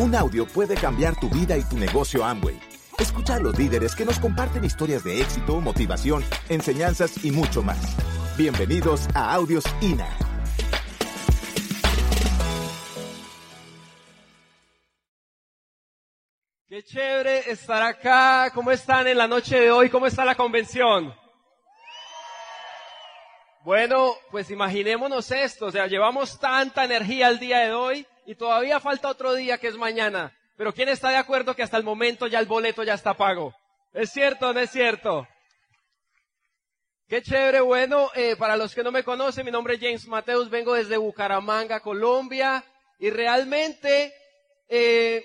Un audio puede cambiar tu vida y tu negocio Amway. Escucha a los líderes que nos comparten historias de éxito, motivación, enseñanzas y mucho más. Bienvenidos a Audios INA. Qué chévere estar acá. ¿Cómo están en la noche de hoy? ¿Cómo está la convención? Bueno, pues imaginémonos esto, o sea, llevamos tanta energía al día de hoy y todavía falta otro día que es mañana. Pero ¿quién está de acuerdo que hasta el momento ya el boleto ya está pago? ¿Es cierto o no es cierto? Qué chévere, bueno, eh, para los que no me conocen, mi nombre es James Mateus, vengo desde Bucaramanga, Colombia, y realmente eh,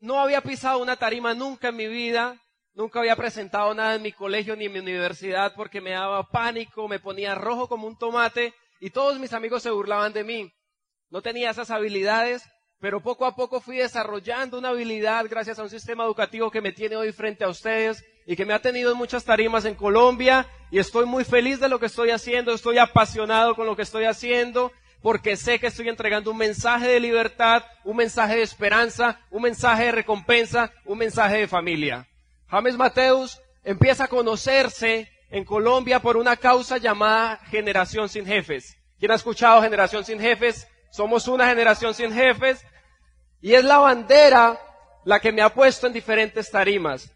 no había pisado una tarima nunca en mi vida, nunca había presentado nada en mi colegio ni en mi universidad porque me daba pánico, me ponía rojo como un tomate y todos mis amigos se burlaban de mí no tenía esas habilidades, pero poco a poco fui desarrollando una habilidad gracias a un sistema educativo que me tiene hoy frente a ustedes y que me ha tenido en muchas tarimas en Colombia y estoy muy feliz de lo que estoy haciendo, estoy apasionado con lo que estoy haciendo porque sé que estoy entregando un mensaje de libertad, un mensaje de esperanza, un mensaje de recompensa, un mensaje de familia. James Mateus empieza a conocerse en Colombia por una causa llamada Generación sin Jefes. ¿Quién ha escuchado Generación sin Jefes? Somos una generación sin jefes y es la bandera la que me ha puesto en diferentes tarimas.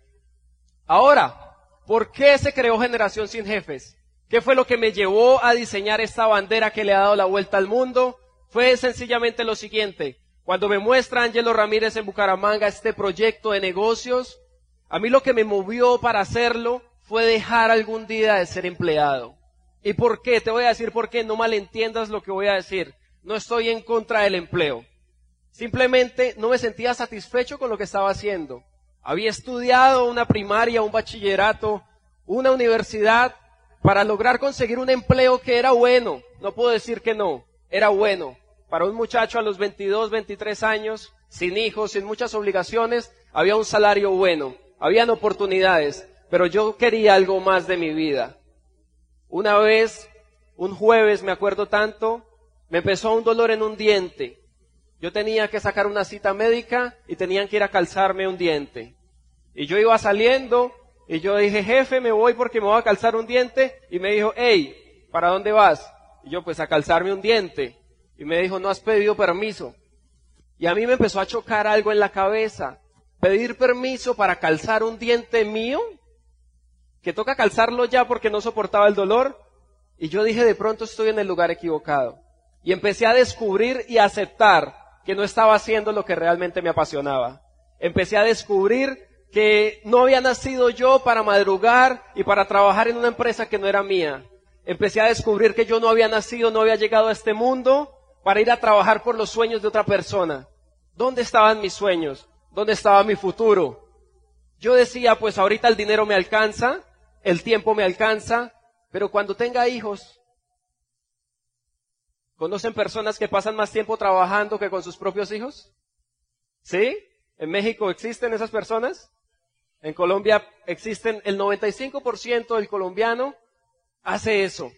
Ahora, ¿por qué se creó generación sin jefes? ¿Qué fue lo que me llevó a diseñar esta bandera que le ha dado la vuelta al mundo? Fue sencillamente lo siguiente. Cuando me muestra Angelo Ramírez en Bucaramanga este proyecto de negocios, a mí lo que me movió para hacerlo fue dejar algún día de ser empleado. ¿Y por qué? Te voy a decir por qué, no malentiendas lo que voy a decir no estoy en contra del empleo. Simplemente no me sentía satisfecho con lo que estaba haciendo. Había estudiado una primaria, un bachillerato, una universidad para lograr conseguir un empleo que era bueno. No puedo decir que no, era bueno. Para un muchacho a los 22, 23 años, sin hijos, sin muchas obligaciones, había un salario bueno, habían oportunidades, pero yo quería algo más de mi vida. Una vez, un jueves, me acuerdo tanto, me empezó un dolor en un diente. Yo tenía que sacar una cita médica y tenían que ir a calzarme un diente. Y yo iba saliendo y yo dije, jefe, me voy porque me voy a calzar un diente. Y me dijo, hey, ¿para dónde vas? Y yo, pues a calzarme un diente. Y me dijo, no has pedido permiso. Y a mí me empezó a chocar algo en la cabeza. Pedir permiso para calzar un diente mío, que toca calzarlo ya porque no soportaba el dolor. Y yo dije, de pronto estoy en el lugar equivocado y empecé a descubrir y aceptar que no estaba haciendo lo que realmente me apasionaba. Empecé a descubrir que no había nacido yo para madrugar y para trabajar en una empresa que no era mía. Empecé a descubrir que yo no había nacido, no había llegado a este mundo para ir a trabajar por los sueños de otra persona. ¿Dónde estaban mis sueños? ¿Dónde estaba mi futuro? Yo decía, pues ahorita el dinero me alcanza, el tiempo me alcanza, pero cuando tenga hijos, ¿Conocen personas que pasan más tiempo trabajando que con sus propios hijos? ¿Sí? ¿En México existen esas personas? En Colombia existen, el 95% del colombiano hace eso.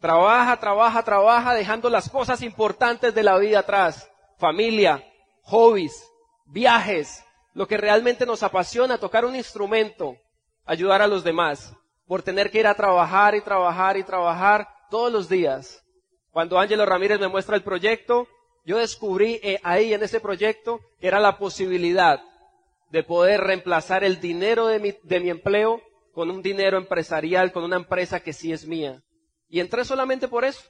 Trabaja, trabaja, trabaja, dejando las cosas importantes de la vida atrás. Familia, hobbies, viajes, lo que realmente nos apasiona, tocar un instrumento, ayudar a los demás, por tener que ir a trabajar y trabajar y trabajar todos los días. Cuando Ángelo Ramírez me muestra el proyecto, yo descubrí eh, ahí en ese proyecto que era la posibilidad de poder reemplazar el dinero de mi, de mi empleo con un dinero empresarial, con una empresa que sí es mía. Y entré solamente por eso.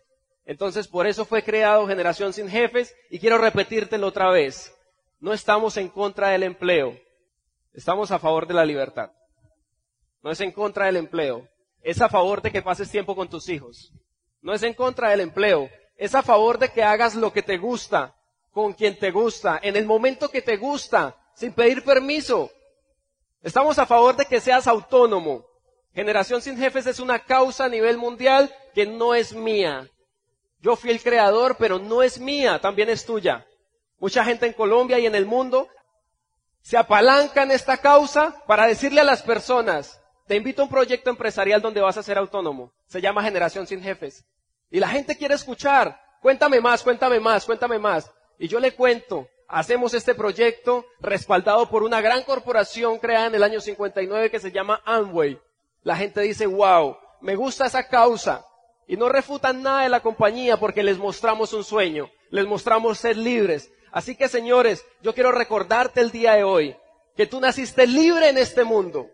Entonces, por eso fue creado Generación Sin Jefes y quiero repetírtelo otra vez. No estamos en contra del empleo. Estamos a favor de la libertad. No es en contra del empleo. Es a favor de que pases tiempo con tus hijos no es en contra del empleo, es a favor de que hagas lo que te gusta, con quien te gusta, en el momento que te gusta, sin pedir permiso. Estamos a favor de que seas autónomo. Generación sin jefes es una causa a nivel mundial que no es mía. Yo fui el creador, pero no es mía, también es tuya. Mucha gente en Colombia y en el mundo se apalanca en esta causa para decirle a las personas, te invito a un proyecto empresarial donde vas a ser autónomo. Se llama Generación sin Jefes. Y la gente quiere escuchar. Cuéntame más, cuéntame más, cuéntame más. Y yo le cuento hacemos este proyecto respaldado por una gran corporación creada en el año 59 que se llama Amway. La gente dice, wow, me gusta esa causa. Y no refutan nada de la compañía porque les mostramos un sueño, les mostramos ser libres. Así que señores, yo quiero recordarte el día de hoy que tú naciste libre en este mundo.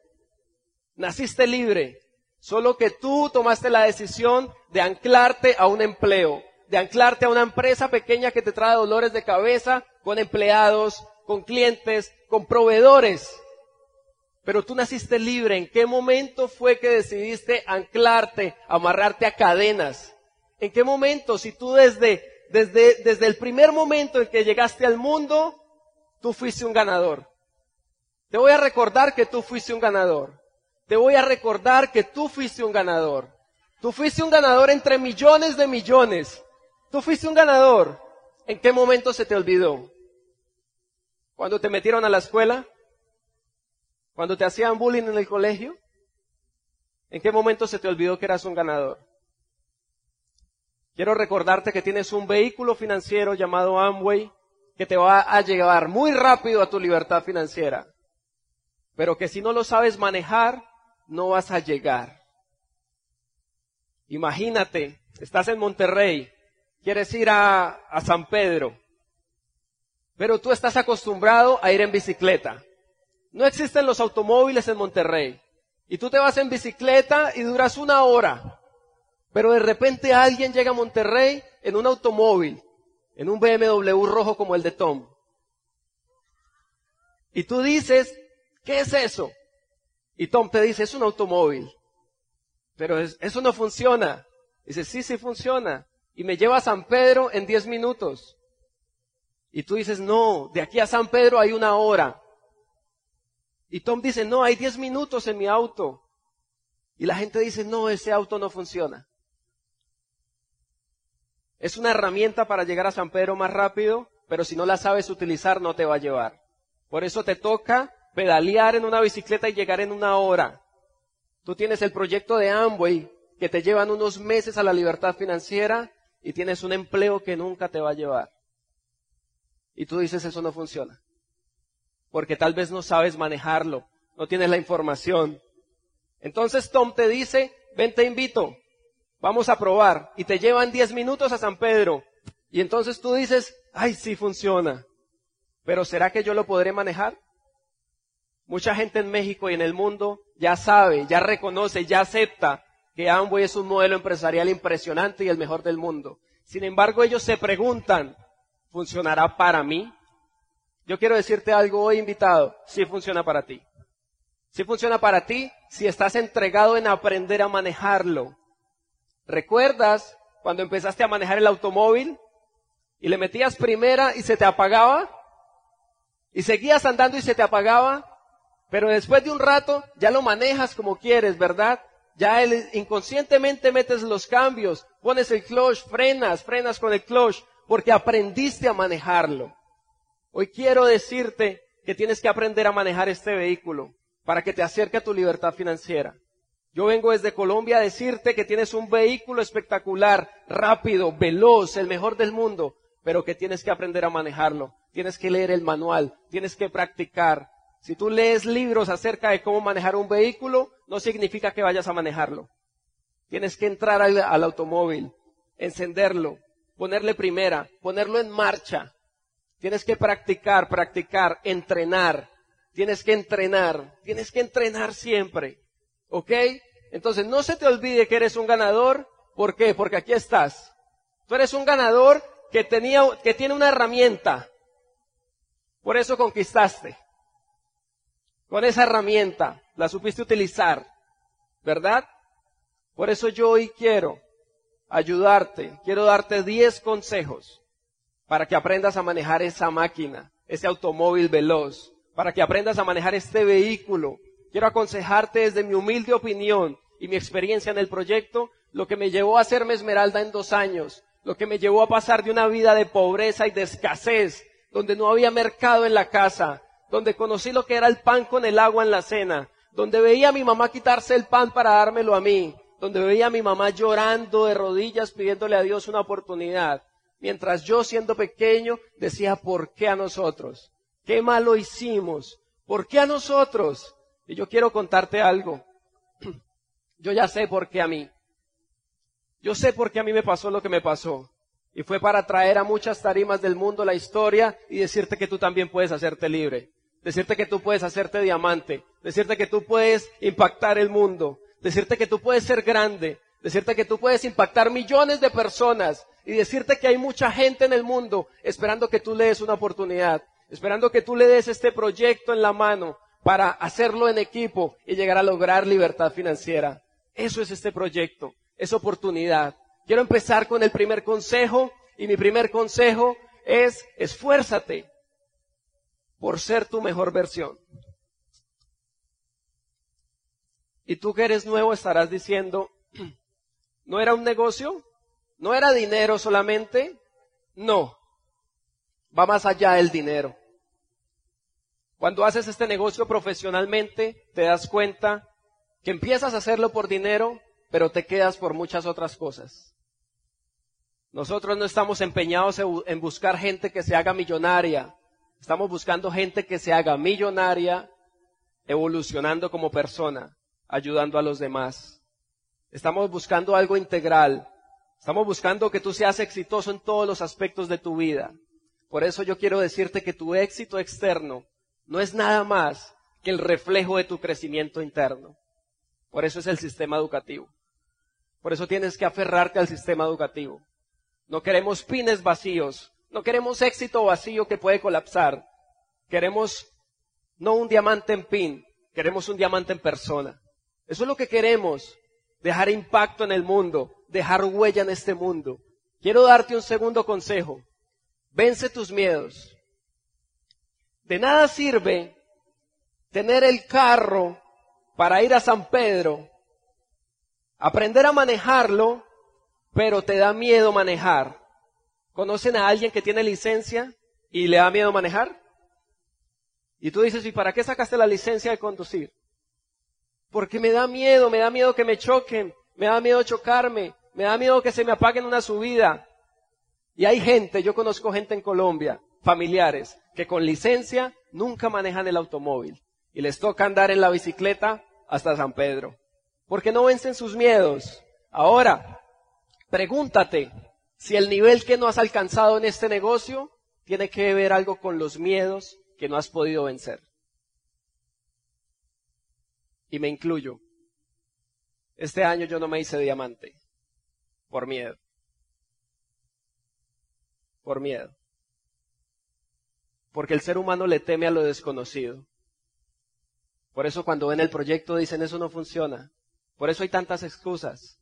Naciste libre. Solo que tú tomaste la decisión de anclarte a un empleo, de anclarte a una empresa pequeña que te trae dolores de cabeza, con empleados, con clientes, con proveedores. Pero tú naciste libre. ¿En qué momento fue que decidiste anclarte, amarrarte a cadenas? ¿En qué momento? Si tú desde, desde, desde el primer momento en que llegaste al mundo, tú fuiste un ganador. Te voy a recordar que tú fuiste un ganador. Te voy a recordar que tú fuiste un ganador. Tú fuiste un ganador entre millones de millones. Tú fuiste un ganador. ¿En qué momento se te olvidó? ¿Cuando te metieron a la escuela? ¿Cuando te hacían bullying en el colegio? ¿En qué momento se te olvidó que eras un ganador? Quiero recordarte que tienes un vehículo financiero llamado Amway que te va a llevar muy rápido a tu libertad financiera, pero que si no lo sabes manejar, no vas a llegar. Imagínate, estás en Monterrey, quieres ir a, a San Pedro, pero tú estás acostumbrado a ir en bicicleta. No existen los automóviles en Monterrey. Y tú te vas en bicicleta y duras una hora. Pero de repente alguien llega a Monterrey en un automóvil, en un BMW rojo como el de Tom. Y tú dices, ¿qué es eso? Y Tom te dice, es un automóvil. Pero eso no funciona. Dice, sí, sí funciona. Y me lleva a San Pedro en 10 minutos. Y tú dices, no, de aquí a San Pedro hay una hora. Y Tom dice, no, hay 10 minutos en mi auto. Y la gente dice, no, ese auto no funciona. Es una herramienta para llegar a San Pedro más rápido, pero si no la sabes utilizar no te va a llevar. Por eso te toca pedalear en una bicicleta y llegar en una hora. Tú tienes el proyecto de Amway que te llevan unos meses a la libertad financiera y tienes un empleo que nunca te va a llevar. Y tú dices eso no funciona porque tal vez no sabes manejarlo, no tienes la información. Entonces Tom te dice, ven te invito, vamos a probar, y te llevan 10 minutos a San Pedro. Y entonces tú dices, ay, sí funciona, pero ¿será que yo lo podré manejar? Mucha gente en México y en el mundo ya sabe, ya reconoce, ya acepta que Amway es un modelo empresarial impresionante y el mejor del mundo. Sin embargo, ellos se preguntan, ¿funcionará para mí? Yo quiero decirte algo hoy, invitado, si funciona para ti. Si funciona para ti, si estás entregado en aprender a manejarlo. ¿Recuerdas cuando empezaste a manejar el automóvil y le metías primera y se te apagaba? Y seguías andando y se te apagaba, pero después de un rato ya lo manejas como quieres, ¿verdad? Ya inconscientemente metes los cambios, pones el clutch, frenas, frenas con el clutch, porque aprendiste a manejarlo. Hoy quiero decirte que tienes que aprender a manejar este vehículo para que te acerque a tu libertad financiera. Yo vengo desde Colombia a decirte que tienes un vehículo espectacular, rápido, veloz, el mejor del mundo, pero que tienes que aprender a manejarlo. Tienes que leer el manual, tienes que practicar. Si tú lees libros acerca de cómo manejar un vehículo, no significa que vayas a manejarlo. Tienes que entrar al, automóvil, encenderlo, ponerle primera, ponerlo en marcha, Tienes que practicar, practicar, entrenar. Tienes que entrenar. Tienes que entrenar siempre. ¿Ok? Entonces no se te olvide que eres un ganador. ¿Por qué? Porque aquí estás. Tú eres un ganador que tenía, que tiene una herramienta. Por eso conquistaste. Con esa herramienta la supiste utilizar. ¿Verdad? Por eso yo hoy quiero ayudarte. Quiero darte 10 consejos para que aprendas a manejar esa máquina, ese automóvil veloz, para que aprendas a manejar este vehículo. Quiero aconsejarte desde mi humilde opinión y mi experiencia en el proyecto, lo que me llevó a hacerme esmeralda en dos años, lo que me llevó a pasar de una vida de pobreza y de escasez, donde no había mercado en la casa, donde conocí lo que era el pan con el agua en la cena, donde veía a mi mamá quitarse el pan para dármelo a mí, donde veía a mi mamá llorando de rodillas pidiéndole a Dios una oportunidad, mientras yo siendo pequeño decía, ¿por qué a nosotros? ¿Qué malo hicimos? ¿Por qué a nosotros? Y yo quiero contarte algo. Yo ya sé por qué a mí. Yo sé por qué a mí me pasó lo que me pasó. Y fue para traer a muchas tarimas del mundo la historia y decirte que tú también puedes hacerte libre. Decirte que tú puedes hacerte diamante. Decirte que tú puedes impactar el mundo. Decirte que tú puedes ser grande. Decirte que tú puedes impactar millones de personas. Y decirte que hay mucha gente en el mundo esperando que tú le des una oportunidad. Esperando que tú le des este proyecto en la mano para hacerlo en equipo y llegar a lograr libertad financiera. Eso es este proyecto. Es oportunidad. Quiero empezar con el primer consejo y mi primer consejo es esfuérzate por ser tu mejor versión. Y tú que eres nuevo estarás diciendo, ¿no era un negocio? ¿No era dinero solamente? No. Va más allá del dinero. Cuando haces este negocio profesionalmente, te das cuenta que empiezas a hacerlo por dinero, pero te quedas por muchas otras cosas. Nosotros no estamos empeñados en buscar gente que se haga millonaria. Estamos buscando gente que se haga millonaria, evolucionando como persona, ayudando a los demás. Estamos buscando algo integral. Estamos buscando que tú seas exitoso en todos los aspectos de tu vida. Por eso yo quiero decirte que tu éxito externo no es nada más que el reflejo de tu crecimiento interno. Por eso es el sistema educativo. Por eso tienes que aferrarte al sistema educativo. No queremos pines vacíos. No queremos éxito vacío que puede colapsar. Queremos no un diamante en pin, queremos un diamante en persona. Eso es lo que queremos. Dejar impacto en el mundo, dejar huella en este mundo. Quiero darte un segundo consejo. Vence tus miedos. De nada sirve tener el carro para ir a San Pedro, aprender a manejarlo pero te da miedo manejar. ¿Conocen a alguien que tiene licencia y le da miedo manejar? Y tú dices, ¿y para qué sacaste la licencia de conducir? Porque me da miedo, me da miedo que me choquen, me da miedo chocarme, me da miedo que se me apaguen una subida. Y hay gente, yo conozco gente en Colombia, familiares, que con licencia nunca manejan el automóvil y les toca andar en la bicicleta hasta San Pedro. Porque no vencen sus miedos. Ahora, Pregúntate si el nivel que no has alcanzado en este negocio tiene que ver algo con los miedos que no has podido vencer. Y me incluyo. Este año yo no me hice diamante por miedo. Por miedo. Porque el ser humano le teme a lo desconocido. Por eso cuando ven el proyecto dicen eso no funciona. Por eso hay tantas excusas.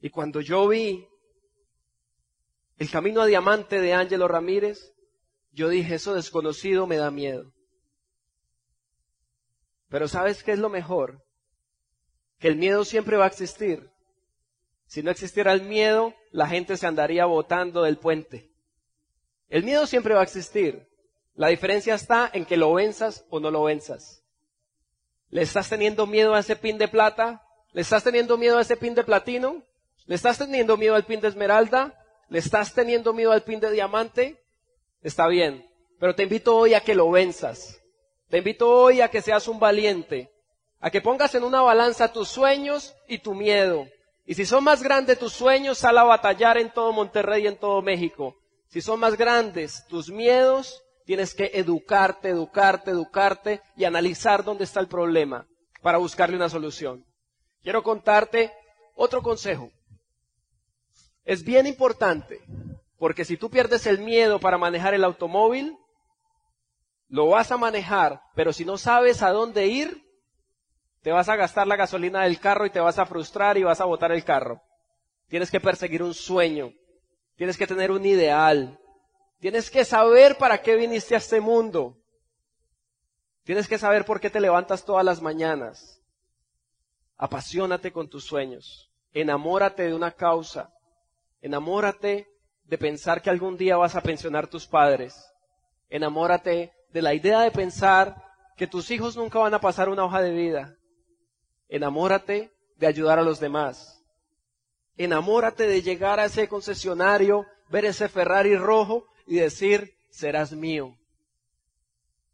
Y cuando yo vi el camino a diamante de Ángelo Ramírez, yo dije, eso desconocido me da miedo. Pero ¿sabes qué es lo mejor? Que el miedo siempre va a existir. Si no existiera el miedo, la gente se andaría botando del puente. El miedo siempre va a existir. La diferencia está en que lo venzas o no lo venzas. ¿Le estás teniendo miedo a ese pin de plata? ¿Le estás teniendo miedo a ese pin de platino? ¿Le estás teniendo miedo al pin de esmeralda? ¿Le estás teniendo miedo al pin de diamante? Está bien, pero te invito hoy a que lo venzas. Te invito hoy a que seas un valiente, a que pongas en una balanza tus sueños y tu miedo. Y si son más grandes tus sueños, sal a batallar en todo Monterrey y en todo México. Si son más grandes tus miedos, tienes que educarte, educarte, educarte y analizar dónde está el problema para buscarle una solución. Quiero contarte otro consejo. Es bien importante, porque si tú pierdes el miedo para manejar el automóvil, lo vas a manejar, pero si no sabes a dónde ir, te vas a gastar la gasolina del carro y te vas a frustrar y vas a botar el carro. Tienes que perseguir un sueño, tienes que tener un ideal, tienes que saber para qué viniste a este mundo, tienes que saber por qué te levantas todas las mañanas. Apasionate con tus sueños, enamórate de una causa, Enamórate de pensar que algún día vas a pensionar tus padres. Enamórate de la idea de pensar que tus hijos nunca van a pasar una hoja de vida. Enamórate de ayudar a los demás. Enamórate de llegar a ese concesionario ver ese Ferrari rojo y decir, serás mío.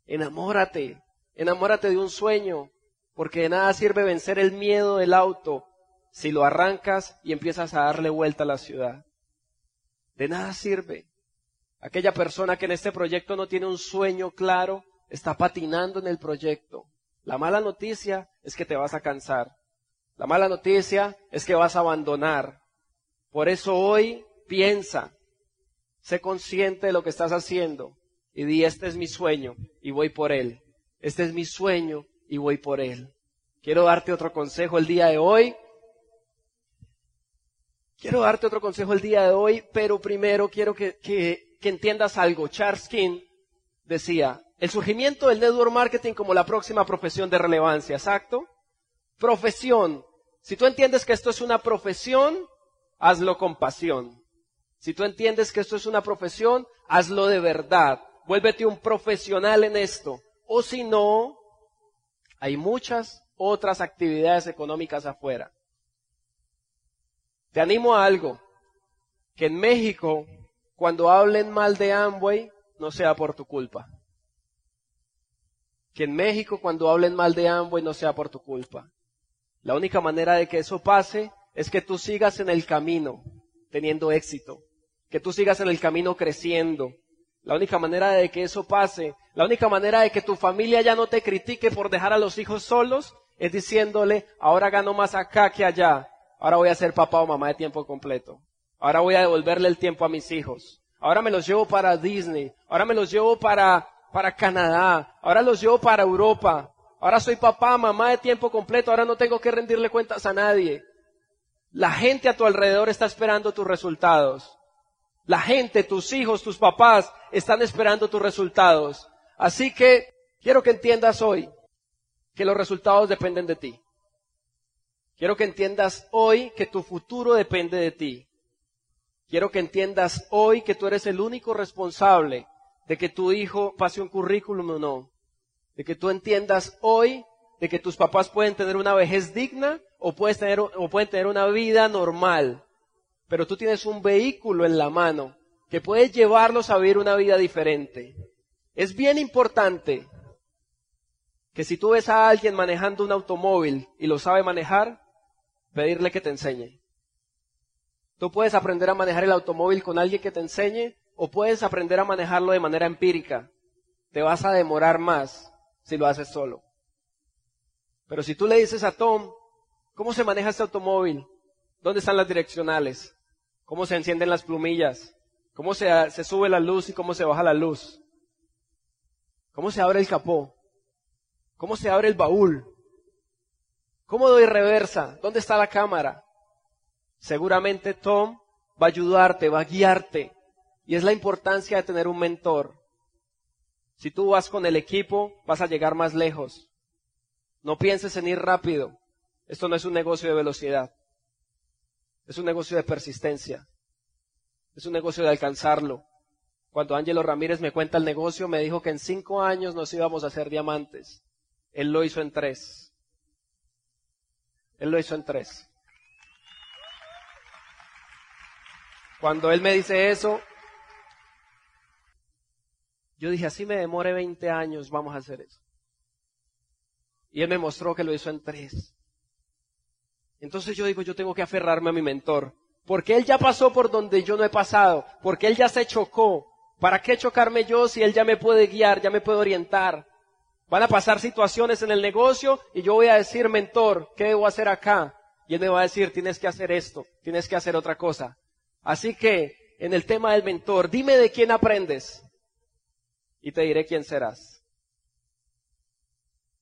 Enamórate, enamórate de un sueño, porque de nada sirve vencer el miedo del auto si lo arrancas y empiezas a darle vuelta a la ciudad. De nada sirve. Aquella persona que en este proyecto no tiene un sueño claro, está patinando en el proyecto. La mala noticia es que te vas a cansar. La mala noticia es que vas a abandonar. Por eso hoy piensa, sé consciente de lo que estás haciendo y di, este es mi sueño y voy por él. Este es mi sueño y voy por él. Quiero darte otro consejo el día de hoy. Quiero darte otro consejo el día de hoy, pero primero quiero que, que, que entiendas algo. Charles King decía, el surgimiento del network marketing como la próxima profesión de relevancia, ¿exacto? Profesión. Si tú entiendes que esto es una profesión, hazlo con pasión. Si tú entiendes que esto es una profesión, hazlo de verdad. Vuélvete un profesional en esto. O si no, hay muchas otras actividades económicas afuera. Te animo a algo, que en México, cuando hablen mal de Amway, no sea por tu culpa. Que en México, cuando hablen mal de Amway, no sea por tu culpa. La única manera de que eso pase es que tú sigas en el camino teniendo éxito, que tú sigas en el camino creciendo. La única manera de que eso pase, la única manera de que tu familia ya no te critique por dejar a los hijos solos, es diciéndole, ahora gano más acá que allá, ahora voy a ser papá o mamá de tiempo completo, ahora voy a devolverle el tiempo a mis hijos, ahora me los llevo para Disney, ahora me los llevo para, para Canadá, ahora los llevo para Europa, Ahora soy papá, mamá de tiempo completo, ahora no tengo que rendirle cuentas a nadie. La gente a tu alrededor está esperando tus resultados. La gente, tus hijos, tus papás están esperando tus resultados. Así que quiero que entiendas hoy que los resultados dependen de ti. Quiero que entiendas hoy que tu futuro depende de ti. Quiero que entiendas hoy que tú eres el único responsable de que tu hijo pase un currículum o no de que tú entiendas hoy de que tus papás pueden tener una vejez digna o, puedes tener, pueden tener una vida normal, pero tú tienes un vehículo en la mano que puede llevarlos a vivir una vida diferente. Es bien importante que si tú ves a alguien manejando un automóvil y lo sabe manejar, pedirle que te enseñe. Tú puedes aprender a manejar el automóvil con alguien que te enseñe o puedes aprender a manejarlo de manera empírica. Te vas a demorar más si lo haces solo. Pero si tú le dices a Tom, ¿cómo se maneja este automóvil? ¿Dónde están las direccionales? ¿Cómo se encienden las plumillas? ¿Cómo se, se sube la luz y cómo se baja la luz? ¿Cómo se abre el capó? ¿Cómo se abre el baúl? ¿Cómo doy reversa? ¿Dónde está la cámara? Seguramente Tom va a ayudarte, va a guiarte. Y es la importancia de tener un mentor. Si tú vas con el equipo, vas a llegar más lejos. No pienses en ir rápido. Esto no es un negocio de velocidad. Es un negocio de persistencia. Es un negocio de alcanzarlo. Cuando Ángelo Ramírez me cuenta el negocio, me dijo que en cinco años nos íbamos a hacer diamantes. Él lo hizo en tres. Él lo hizo en tres. Cuando él me dice eso, yo dije, así me demore 20 años, vamos a hacer eso. Y él me mostró que lo hizo en tres. Entonces yo digo, yo tengo que aferrarme a mi mentor. Porque él ya pasó por donde yo no he pasado. Porque él ya se chocó. ¿Para qué chocarme yo si él ya me puede guiar, ya me puede orientar? Van a pasar situaciones en el negocio y yo voy a decir, mentor, ¿qué debo hacer acá? Y él me va a decir, tienes que hacer esto, tienes que hacer otra cosa. Así que, en el tema del mentor, dime de quién aprendes y te diré quién serás.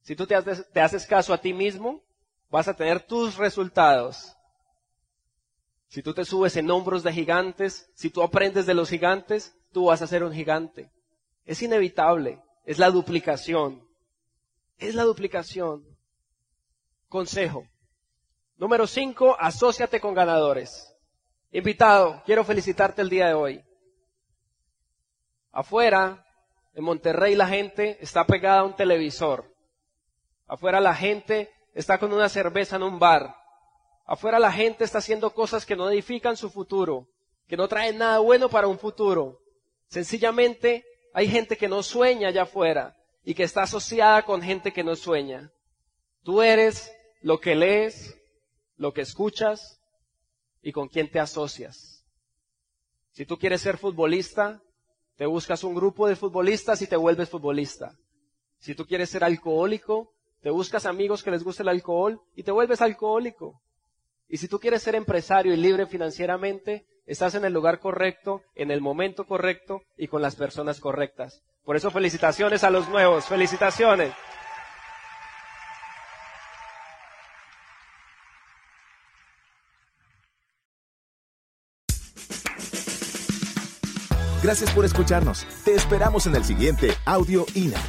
Si tú te haces, te haces caso a ti mismo, vas a tener tus resultados. Si tú te subes en hombros de gigantes, si tú aprendes de los gigantes, tú vas a ser un gigante. Es inevitable, es la duplicación. Es la duplicación. Consejo. Número cinco, asóciate con ganadores. Invitado, quiero felicitarte el día de hoy. Afuera en Monterrey la gente está pegada a un televisor. Afuera la gente está con una cerveza en un bar. Afuera la gente está haciendo cosas que no edifican su futuro. que no traen nada bueno para un futuro. Sencillamente hay gente que no sueña allá afuera y que está asociada con gente que no sueña. Tú eres lo que lees, lo que escuchas y con quién te asocias. Si tú quieres ser futbolista, te buscas un grupo de futbolistas y te vuelves futbolista. Si tú quieres ser alcohólico, te buscas amigos que les guste el alcohol y te vuelves alcohólico. Y si tú quieres ser empresario y libre financieramente, estás en el lugar correcto, en el momento correcto y con las personas correctas. Por eso felicitaciones a los nuevos, felicitaciones. Gracias por escucharnos. Te esperamos en el siguiente Audio INA.